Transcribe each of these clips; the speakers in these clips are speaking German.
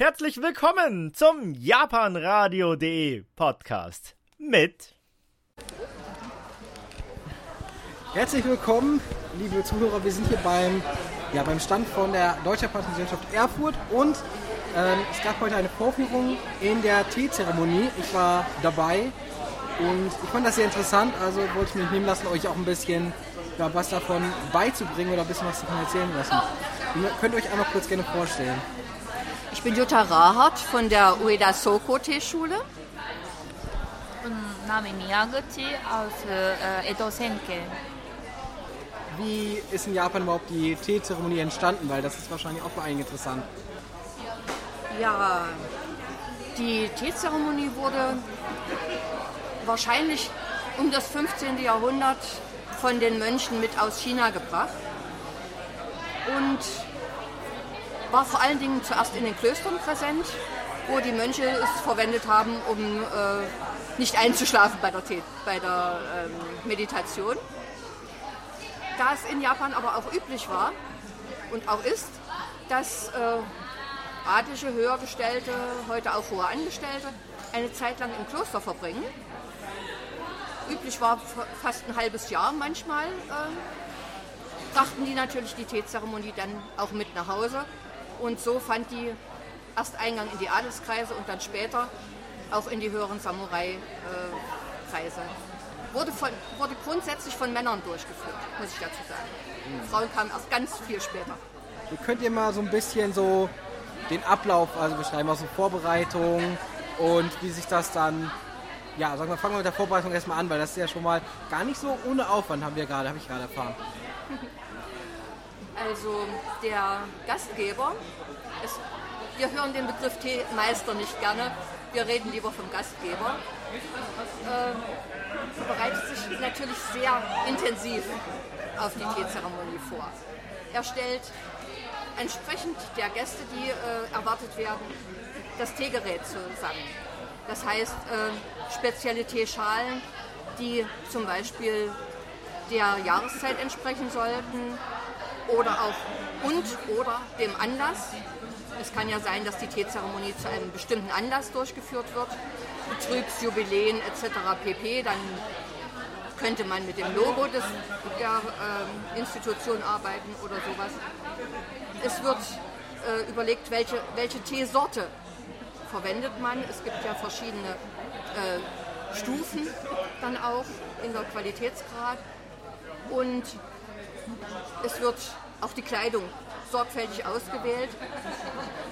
Herzlich willkommen zum japanradio.de Podcast mit Herzlich willkommen, liebe Zuhörer. Wir sind hier beim, ja, beim Stand von der Deutschen Japanischen Gesellschaft Erfurt und ähm, es gab heute eine Vorführung in der Teezeremonie. Ich war dabei und ich fand das sehr interessant, also wollte ich mich nehmen lassen, euch auch ein bisschen ja, was davon beizubringen oder ein bisschen was davon erzählen lassen. Ihr könnt euch einmal kurz gerne vorstellen. Ich bin Jutta Rahat von der Ueda Soko Teeschule. Und Name Miyaguchi aus äh, Edo Senke. Wie ist in Japan überhaupt die Teezeremonie entstanden? Weil das ist wahrscheinlich auch für einige interessant. Ja, die Teezeremonie wurde wahrscheinlich um das 15. Jahrhundert von den Mönchen mit aus China gebracht und war vor allen Dingen zuerst in den Klöstern präsent, wo die Mönche es verwendet haben, um äh, nicht einzuschlafen bei der, Tee, bei der ähm, Meditation. Da es in Japan aber auch üblich war und auch ist, dass äh, adlige Höhergestellte, heute auch hohe Angestellte, eine Zeit lang im Kloster verbringen. Üblich war fast ein halbes Jahr manchmal. Äh, brachten die natürlich die Teezeremonie dann auch mit nach Hause. Und so fand die erst Eingang in die Adelskreise und dann später auch in die höheren Samurai-Kreise. Wurde, von, wurde grundsätzlich von Männern durchgeführt, muss ich dazu sagen. Frauen kamen erst ganz viel später. Ihr könnt ihr mal so ein bisschen so den Ablauf also beschreiben, also Vorbereitung und wie sich das dann, ja, sagen wir, fangen wir mit der Vorbereitung erstmal an, weil das ist ja schon mal gar nicht so ohne Aufwand, haben wir gerade, habe ich gerade erfahren. Also der Gastgeber, ist, wir hören den Begriff Teemeister nicht gerne, wir reden lieber vom Gastgeber, äh, bereitet sich natürlich sehr intensiv auf die Teezeremonie vor. Er stellt entsprechend der Gäste, die äh, erwartet werden, das Teegerät zusammen. Das heißt, äh, spezielle Teeschalen, die zum Beispiel der Jahreszeit entsprechen sollten oder auch und oder dem Anlass. Es kann ja sein, dass die Teezeremonie zu einem bestimmten Anlass durchgeführt wird, Betriebsjubiläen etc. pp. Dann könnte man mit dem Logo des, der äh, Institution arbeiten oder sowas. Es wird äh, überlegt, welche, welche Teesorte verwendet man. Es gibt ja verschiedene äh, Stufen dann auch in der Qualitätsgrad. Und es wird auch die Kleidung sorgfältig ausgewählt.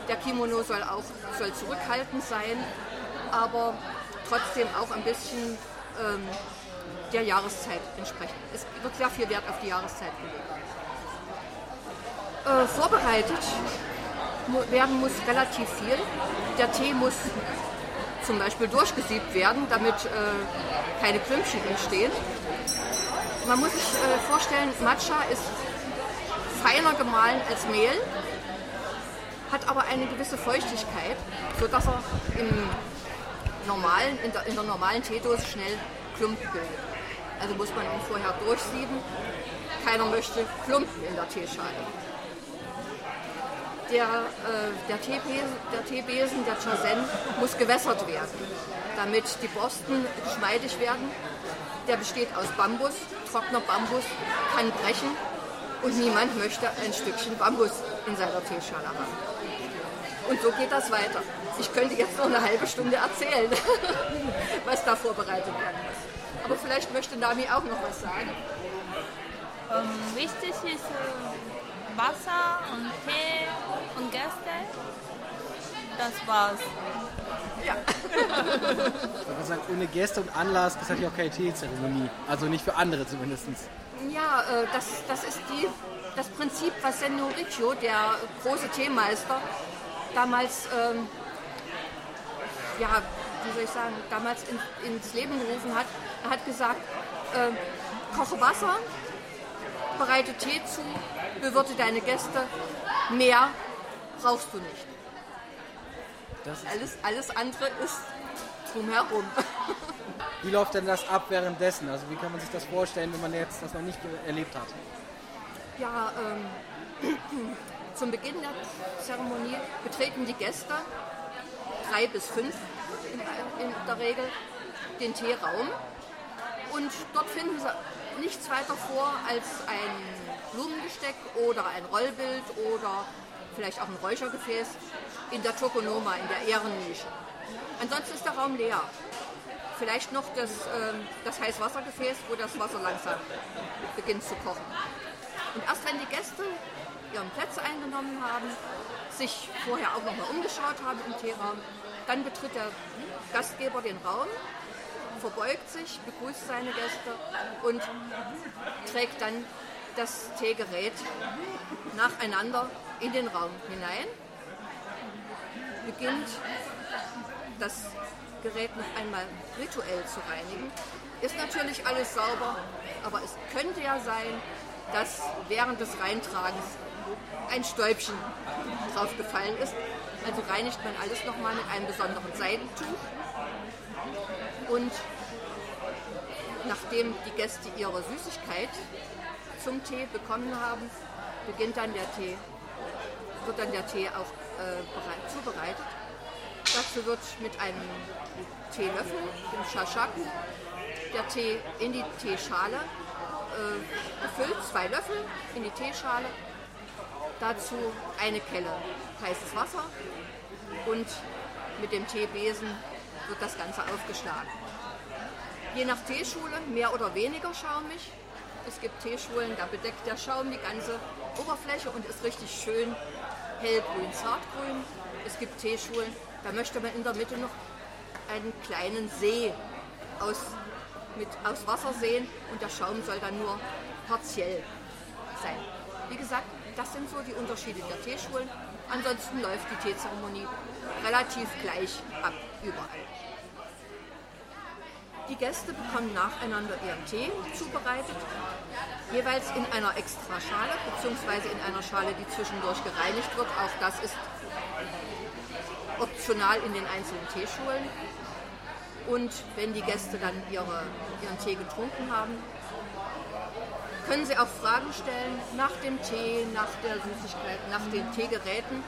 Der Kimono soll auch soll zurückhaltend sein, aber trotzdem auch ein bisschen ähm, der Jahreszeit entsprechen. Es wird sehr viel Wert auf die Jahreszeit gelegt. Äh, vorbereitet werden muss relativ viel. Der Tee muss zum Beispiel durchgesiebt werden, damit äh, keine Klümpchen entstehen. Man muss sich äh, vorstellen, Matcha ist feiner gemahlen als Mehl, hat aber eine gewisse Feuchtigkeit, sodass er im normalen, in, der, in der normalen Teedose schnell Klumpen bildet. Also muss man ihn vorher durchsieben. Keiner möchte Klumpen in der Teeschale. Der, äh, der, Teebesen, der Chasen, muss gewässert werden, damit die Borsten geschmeidig werden. Der besteht aus Bambus. Trockener Bambus kann brechen und niemand möchte ein Stückchen Bambus in seiner Teeschale haben. Und so geht das weiter. Ich könnte jetzt noch eine halbe Stunde erzählen, was da vorbereitet werden muss. Aber vielleicht möchte Nami auch noch was sagen. Ähm, wichtig ist äh, Wasser und Tee und Gäste. Das war's. Ja. Ich sagen, ohne Gäste und Anlass, das hat ja auch keine Teezeremonie. Also nicht für andere zumindest. Ja, äh, das, das ist die, das Prinzip, was Senno Riccio, der große Teemeister, damals, ähm, ja, wie soll ich sagen, damals in, ins Leben gerufen hat. Er hat gesagt, äh, koche Wasser, bereite Tee zu, bewirte deine Gäste, mehr brauchst du nicht. Alles, alles andere ist drumherum. Wie läuft denn das ab währenddessen? Also wie kann man sich das vorstellen, wenn man jetzt das noch nicht erlebt hat? Ja, ähm, Zum Beginn der Zeremonie betreten die Gäste, drei bis fünf in, in der Regel, den Teeraum und dort finden sie nichts weiter vor als ein Blumengesteck oder ein Rollbild oder vielleicht auch ein Räuchergefäß in der Tokonoma, in der Ehrennische. Ansonsten ist der Raum leer. Vielleicht noch das, ähm, das Heißwassergefäß, wo das Wasser langsam beginnt zu kochen. Und erst wenn die Gäste ihren Plätze eingenommen haben, sich vorher auch nochmal umgeschaut haben im Teeraum, dann betritt der Gastgeber den Raum, verbeugt sich, begrüßt seine Gäste und trägt dann das Teegerät nacheinander in den Raum hinein, beginnt das Gerät noch einmal rituell zu reinigen. Ist natürlich alles sauber, aber es könnte ja sein, dass während des Reintragens ein Stäubchen drauf gefallen ist. Also reinigt man alles nochmal mit einem besonderen Seidentuch. Und nachdem die Gäste ihre Süßigkeit zum Tee bekommen haben, beginnt dann der Tee, wird dann der Tee auch bereit, zubereitet. Dazu wird mit einem Teelöffel, dem Shashaku, der Tee in die Teeschale äh, gefüllt, zwei Löffel in die Teeschale. Dazu eine Kelle heißes Wasser und mit dem Teebesen wird das Ganze aufgeschlagen. Je nach Teeschule mehr oder weniger schaumig. Es gibt Teeschulen, da bedeckt der Schaum die ganze Oberfläche und ist richtig schön hellgrün, zartgrün. Es gibt Teeschulen, da möchte man in der Mitte noch einen kleinen See aus, mit, aus Wasser sehen und der Schaum soll dann nur partiell sein. Wie gesagt, das sind so die Unterschiede der Teeschulen. Ansonsten läuft die Teezeremonie relativ gleich ab, überall. Die Gäste bekommen nacheinander ihren Tee zubereitet, jeweils in einer Extraschale bzw. in einer Schale, die zwischendurch gereinigt wird. Auch das ist optional in den einzelnen Teeschulen. Und wenn die Gäste dann ihre, ihren Tee getrunken haben, können sie auch Fragen stellen nach dem Tee, nach der Süßigkeit, nach den Teegeräten.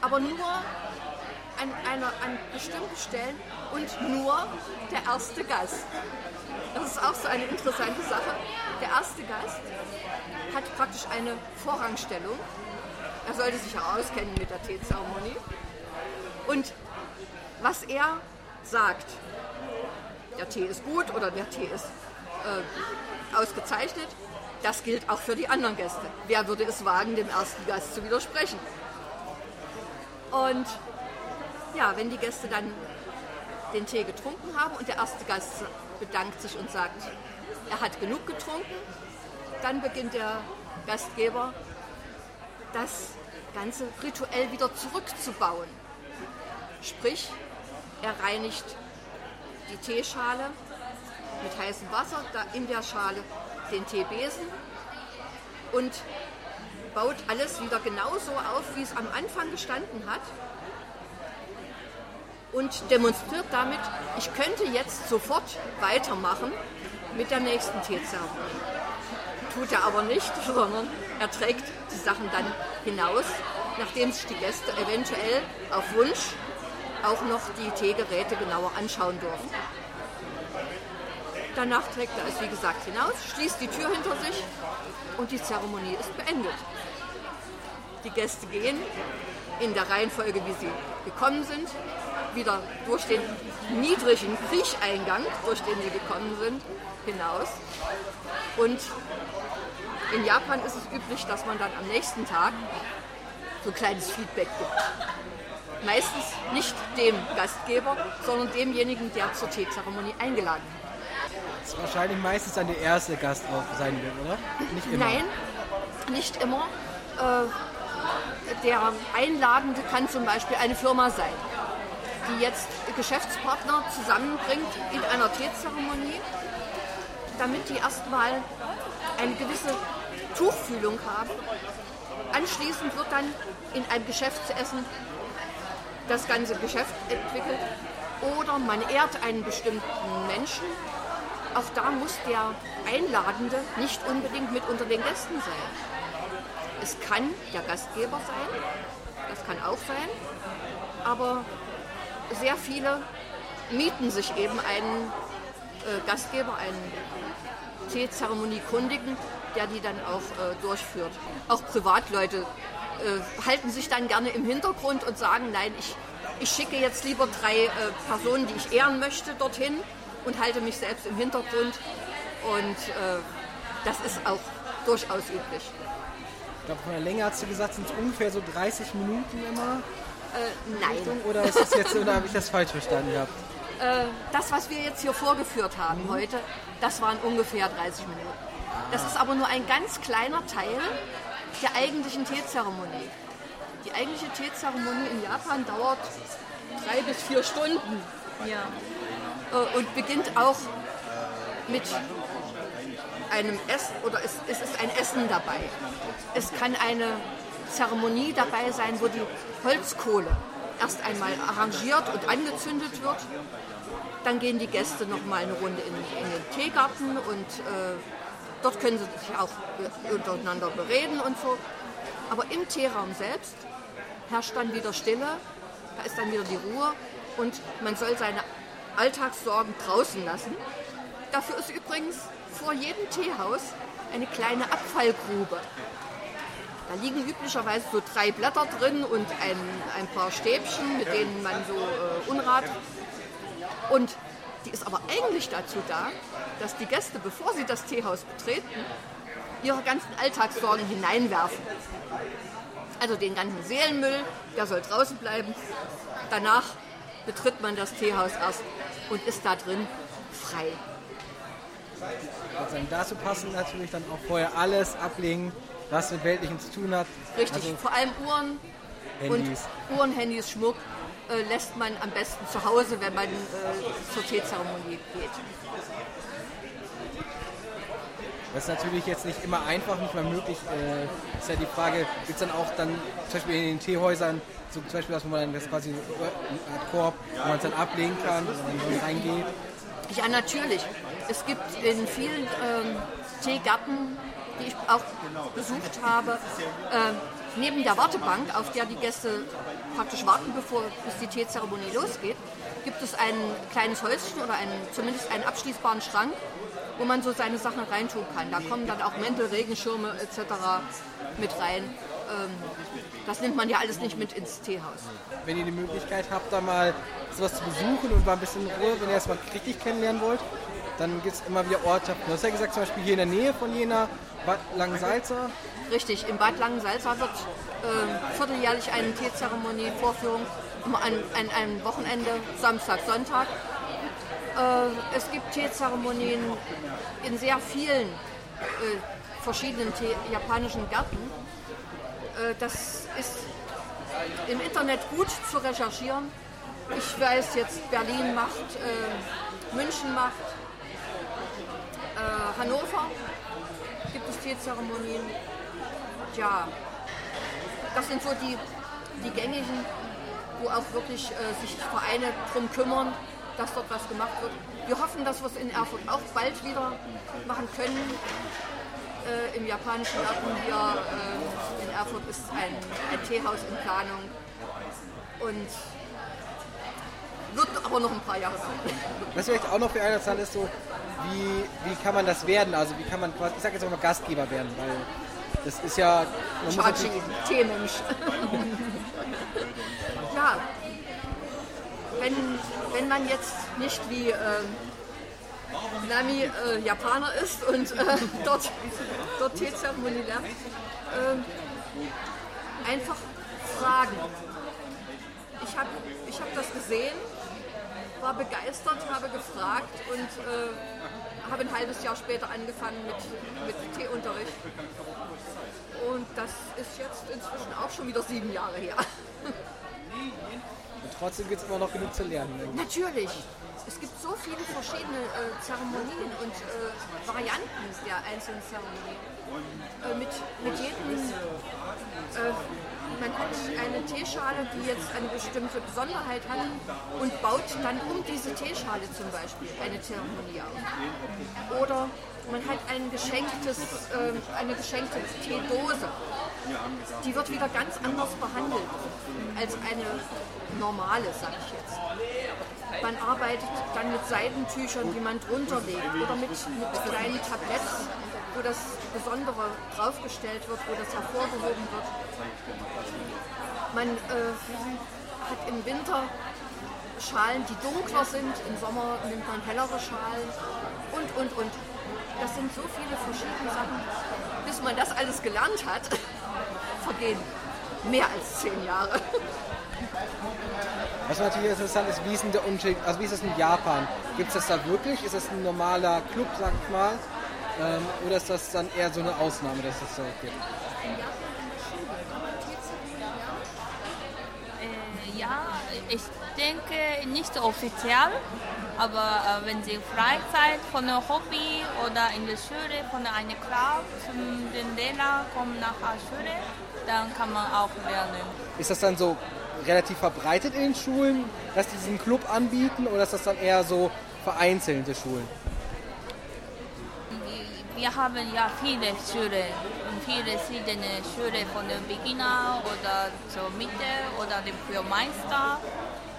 Aber nur an, einer, an bestimmten Stellen und nur der erste Gast. Das ist auch so eine interessante Sache. Der erste Gast hat praktisch eine Vorrangstellung. Er sollte sich auch auskennen mit der Teezeremonie. Und was er sagt, der Tee ist gut oder der Tee ist äh, ausgezeichnet, das gilt auch für die anderen Gäste. Wer würde es wagen, dem ersten Gast zu widersprechen? Und ja, wenn die Gäste dann den Tee getrunken haben und der erste Gast bedankt sich und sagt, er hat genug getrunken, dann beginnt der Gastgeber das Ganze rituell wieder zurückzubauen. Sprich, er reinigt die Teeschale mit heißem Wasser, da in der Schale den Teebesen und baut alles wieder genauso auf, wie es am Anfang gestanden hat und demonstriert damit, ich könnte jetzt sofort weitermachen mit der nächsten Teezeremonie. Tut er aber nicht, sondern er trägt die Sachen dann hinaus, nachdem sich die Gäste eventuell auf Wunsch auch noch die Teegeräte genauer anschauen durften. Danach trägt er es, wie gesagt, hinaus, schließt die Tür hinter sich und die Zeremonie ist beendet. Die Gäste gehen in der Reihenfolge, wie sie gekommen sind, wieder durch den niedrigen Kriecheingang, durch den sie gekommen sind, hinaus. Und in Japan ist es üblich, dass man dann am nächsten Tag so ein kleines Feedback gibt. Meistens nicht dem Gastgeber, sondern demjenigen, der zur Teezeremonie eingeladen hat. Das ist wahrscheinlich meistens dann der erste Gast auch sein wird, oder? Nicht immer. Nein, nicht immer. Äh, der Einladende kann zum Beispiel eine Firma sein die jetzt Geschäftspartner zusammenbringt in einer Teezeremonie, damit die erstmal eine gewisse Tuchfühlung haben. Anschließend wird dann in einem Geschäftsessen das ganze Geschäft entwickelt oder man ehrt einen bestimmten Menschen. Auch da muss der Einladende nicht unbedingt mit unter den Gästen sein. Es kann der Gastgeber sein, das kann auch sein, aber sehr viele mieten sich eben einen äh, Gastgeber, einen Teezeremoniekundigen, der die dann auch äh, durchführt. Auch Privatleute äh, halten sich dann gerne im Hintergrund und sagen, nein, ich, ich schicke jetzt lieber drei äh, Personen, die ich ehren möchte, dorthin und halte mich selbst im Hintergrund. Und äh, das ist auch durchaus üblich. Ich glaube, von der Länge hast du gesagt, sind es ungefähr so 30 Minuten immer. Äh, nein. Oder ist das jetzt, oder habe ich das falsch verstanden gehabt? Äh, das, was wir jetzt hier vorgeführt haben heute, das waren ungefähr 30 Minuten. Das ist aber nur ein ganz kleiner Teil der eigentlichen Teezeremonie. Die eigentliche Teezeremonie in Japan dauert drei bis vier Stunden Ja. äh, und beginnt auch mit einem Essen oder es, es ist ein Essen dabei. Es kann eine Zeremonie dabei sein, wo die Holzkohle erst einmal arrangiert und angezündet wird. Dann gehen die Gäste noch mal eine Runde in, in den Teegarten und äh, dort können sie sich auch untereinander bereden und so. Aber im Teeraum selbst herrscht dann wieder Stille, da ist dann wieder die Ruhe und man soll seine Alltagssorgen draußen lassen. Dafür ist übrigens vor jedem Teehaus eine kleine Abfallgrube. Da liegen üblicherweise so drei Blätter drin und ein, ein paar Stäbchen, mit denen man so äh, Unrat. Und die ist aber eigentlich dazu da, dass die Gäste, bevor sie das Teehaus betreten, ihre ganzen Alltagssorgen hineinwerfen. Also den ganzen Seelenmüll, der soll draußen bleiben. Danach betritt man das Teehaus erst und ist da drin frei. Und dann dazu passen natürlich dann auch vorher alles ablegen, was mit Weltlichem zu tun hat. Richtig, Also vor allem Uhren Handys. und Uhren, Handys, Schmuck äh, lässt man am besten zu Hause, wenn man äh, zur Teezeremonie geht. Das ist natürlich jetzt nicht immer einfach, nicht mal möglich. Äh, ist ja die Frage, gibt es dann auch dann zum Beispiel in den Teehäusern, so zum Beispiel, dass man dann das quasi so eine Art Korb, wo man es dann ablegen kann, wo man dann reingeht. Ja, natürlich. Es gibt in vielen ähm, Teegärten, die ich auch besucht habe, äh, neben der Wartebank, auf der die Gäste praktisch warten, bevor bis die Teezeremonie losgeht, gibt es ein kleines Häuschen oder einen, zumindest einen abschließbaren Schrank, wo man so seine Sachen reintun kann. Da kommen dann auch Mäntel, Regenschirme etc. mit rein. Ähm, das nimmt man ja alles nicht mit ins Teehaus. Wenn ihr die Möglichkeit habt, da mal sowas zu besuchen und mal ein bisschen in Ruhe, wenn ihr das mal richtig kennenlernen wollt, dann gibt es immer wieder Ortschaften. Du hast ja gesagt, zum Beispiel hier in der Nähe von Jena, Bad Langensalza. Richtig, im Bad Langensalza wird äh, vierteljährlich eine Teezeremonie, Vorführung immer an, an einem Wochenende, Samstag, Sonntag. Äh, es gibt Teezeremonien in sehr vielen äh, verschiedenen Tee japanischen Gärten. Äh, das ist im Internet gut zu recherchieren. Ich weiß jetzt, Berlin macht, äh, München macht, äh, Hannover Teezeremonien. Ja, das sind so die, die gängigen, wo auch wirklich äh, sich Vereine drum kümmern, dass dort was gemacht wird. Wir hoffen, dass wir es in Erfurt auch bald wieder machen können. Äh, Im japanischen Garten hier äh, in Erfurt ist ein, ein Teehaus in Planung und wird aber noch ein paar Jahre sein. Was vielleicht auch noch interessant ist, so, wie, wie kann man das werden? Also wie kann man quasi, ich sag jetzt auch mal Gastgeber werden, weil das ist ja, natürlich, Teemensch. ja, wenn, wenn man jetzt nicht wie ähm, Nami äh, Japaner ist und äh, dort, dort Teezeremonie lernt, ähm, einfach fragen. Ich habe ich hab das gesehen, war begeistert, habe gefragt und äh, habe ein halbes Jahr später angefangen mit, mit Teeunterricht. Und das ist jetzt inzwischen auch schon wieder sieben Jahre her. und trotzdem gibt es immer noch genug zu lernen. irgendwie. Natürlich. Es gibt so viele verschiedene äh, Zeremonien und äh, Varianten der einzelnen Zeremonien. Äh, mit, mit jedem, äh, man hat eine Teeschale, die jetzt eine bestimmte Besonderheit hat und baut dann um diese Teeschale zum Beispiel eine Zeremonie auf. Oder man hat ein geschenktes, äh, eine geschenkte Teedose die wird wieder ganz anders behandelt als eine normale, sag ich jetzt. Man arbeitet dann mit Seidentüchern, die man drunter legt oder mit, mit kleinen Tabletts, wo das Besondere draufgestellt wird, wo das hervorgehoben wird. Man äh, hat im Winter Schalen, die dunkler sind, im Sommer nimmt man hellere Schalen und, und, und. Das sind so viele verschiedene Sachen. Bis man das alles gelernt hat, vergehen mehr als zehn Jahre. Was natürlich interessant ist, wie ist, denn der Unterschied, also wie ist das in Japan? Gibt es das da wirklich? Ist das ein normaler Club, sag ich mal? Ähm, oder ist das dann eher so eine Ausnahme, dass es das so gibt? Äh, ja, ich denke nicht offiziell, aber äh, wenn Sie Freizeit von der Hobby oder in der Schule von einer Club zum den Lehrer kommen nach der Schule, dann kann man auch lernen. Ist das dann so relativ verbreitet in den Schulen, dass die diesen Club anbieten oder ist das dann eher so vereinzelte Schulen? Wir haben ja viele Schulen und viele verschiedene Schulen von der Beginner oder zur Mitte oder dem Führmeister.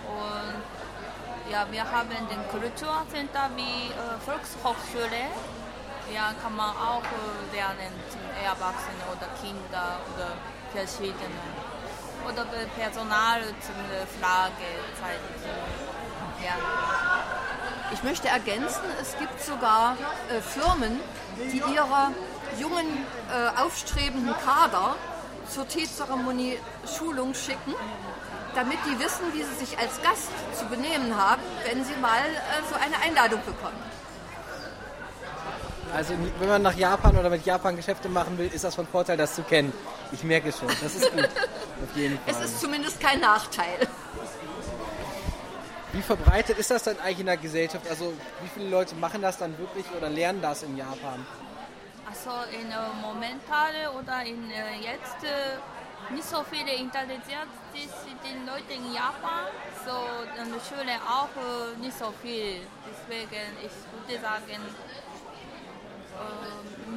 Und ja, wir haben den Kulturcenter wie äh, Volkshochschule. Ja, kann man auch äh, lernen zum Erwachsene oder Kinder oder verschiedene. Oder Personal zum Fragezeichen. Ja. Ich möchte ergänzen, es gibt sogar äh, Firmen, die ihre jungen, äh, aufstrebenden Kader zur Teezeremonie Schulung schicken, damit die wissen, wie sie sich als Gast zu benehmen haben, wenn sie mal äh, so eine Einladung bekommen. Also wenn man nach Japan oder mit Japan Geschäfte machen will, ist das von Vorteil, das zu kennen. Ich merke schon, das ist gut. Auf jeden Fall. Es ist zumindest kein Nachteil. Wie verbreitet ist das dann eigentlich in der Gesellschaft? Also wie viele Leute machen das dann wirklich oder lernen das in Japan? Also in äh, momentane oder in äh, jetzt äh, nicht so viele interessiert sich die Leute in Japan, so in der Schule auch äh, nicht so viel. Deswegen ich würde sagen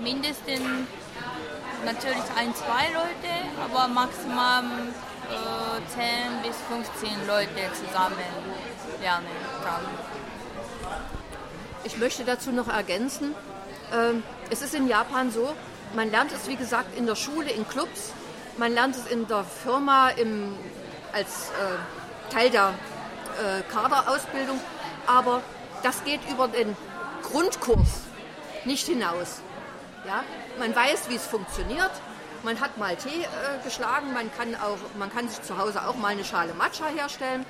mindestens natürlich ein, zwei Leute, aber maximal äh, 10 bis 15 Leute zusammen lernen kann. Ich möchte dazu noch ergänzen, ähm, es ist in Japan so, man lernt es wie gesagt in der Schule, in Clubs, man lernt es in der Firma im, als äh, Teil der äh, Kaderausbildung, aber das geht über den Grundkurs nicht hinaus. Ja? Man weiß, wie es funktioniert, man hat mal Tee äh, geschlagen, man kann, auch, man kann sich zu Hause auch mal eine Schale Matcha herstellen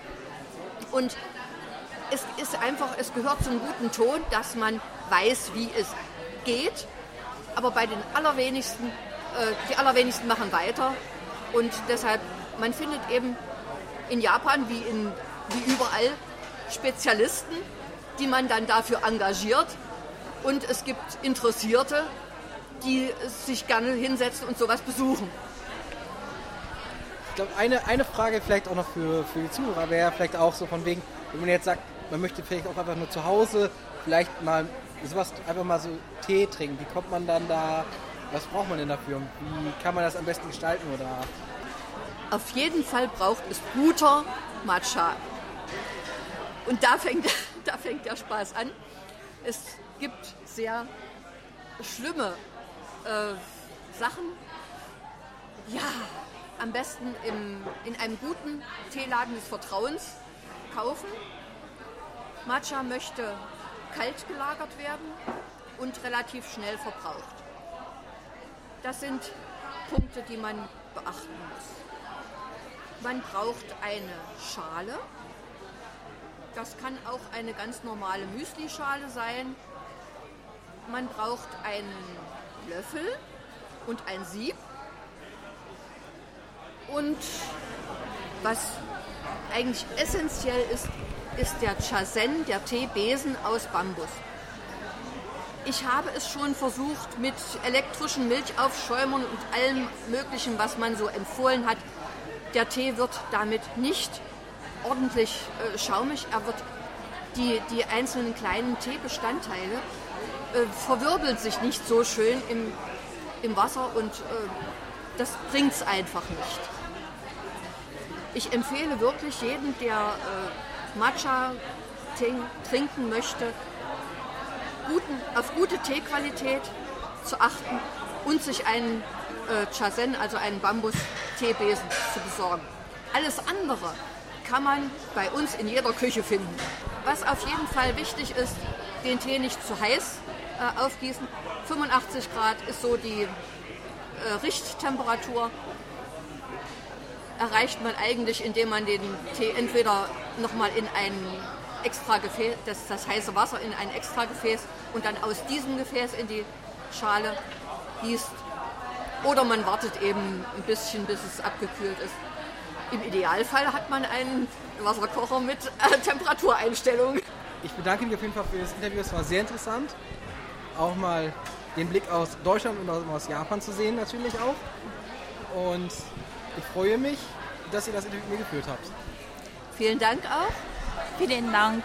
und es ist einfach, es gehört zum guten Ton, dass man weiß, wie es geht. Aber bei den allerwenigsten, äh, die allerwenigsten machen weiter. Und deshalb, man findet eben in Japan wie, in, wie überall Spezialisten, die man dann dafür engagiert. Und es gibt Interessierte, die sich gerne hinsetzen und sowas besuchen. Ich glaube, eine, eine Frage vielleicht auch noch für, für die Zuhörer wäre vielleicht auch so von wegen, wenn man jetzt sagt, man möchte vielleicht auch einfach nur zu Hause vielleicht mal sowas, einfach mal so Tee trinken. Wie kommt man dann da, was braucht man denn dafür? Wie kann man das am besten gestalten oder? Auf jeden Fall braucht es guter Matcha. Und da fängt, da fängt der Spaß an. Es gibt sehr schlimme äh, Sachen. Ja, am besten im, in einem guten Teeladen des Vertrauens kaufen. Matcha möchte kalt gelagert werden und relativ schnell verbraucht. Das sind Punkte, die man beachten muss. Man braucht eine Schale. Das kann auch eine ganz normale Müslischale sein. Man braucht einen Löffel und ein Sieb. Und was eigentlich essentiell ist, ist der Chasen, der Teebesen aus Bambus. Ich habe es schon versucht mit elektrischen Milchaufschäumern und allem Möglichen, was man so empfohlen hat. Der Tee wird damit nicht ordentlich äh, schaumig. Er wird die, die einzelnen kleinen Teebestandteile äh, verwirbeln sich nicht so schön im, im Wasser und äh, das bringt es einfach nicht. Ich empfehle wirklich jedem, der äh, Matcha trinken möchte, guten, auf gute Teequalität zu achten und sich einen äh, Chasen, also einen Bambus-Teebesen zu besorgen. Alles andere kann man bei uns in jeder Küche finden. Was auf jeden Fall wichtig ist, den Tee nicht zu heiß äh, aufgießen. 85 Grad ist so die äh, Richttemperatur. Erreicht man eigentlich, indem man den Tee entweder nochmal in ein extra Gefäß, das, das heiße Wasser in ein extra Gefäß und dann aus diesem Gefäß in die Schale gießt. Oder man wartet eben ein bisschen, bis es abgekühlt ist. Im Idealfall hat man einen Wasserkocher mit äh, Temperatureinstellung. Ich bedanke mich auf jeden Fall für das Interview. Es war sehr interessant. Auch mal den Blick aus Deutschland und aus Japan zu sehen, natürlich auch. Und ich freue mich, dass ihr das Interview mit mir geführt habt. Vielen Dank auch. Vielen Dank.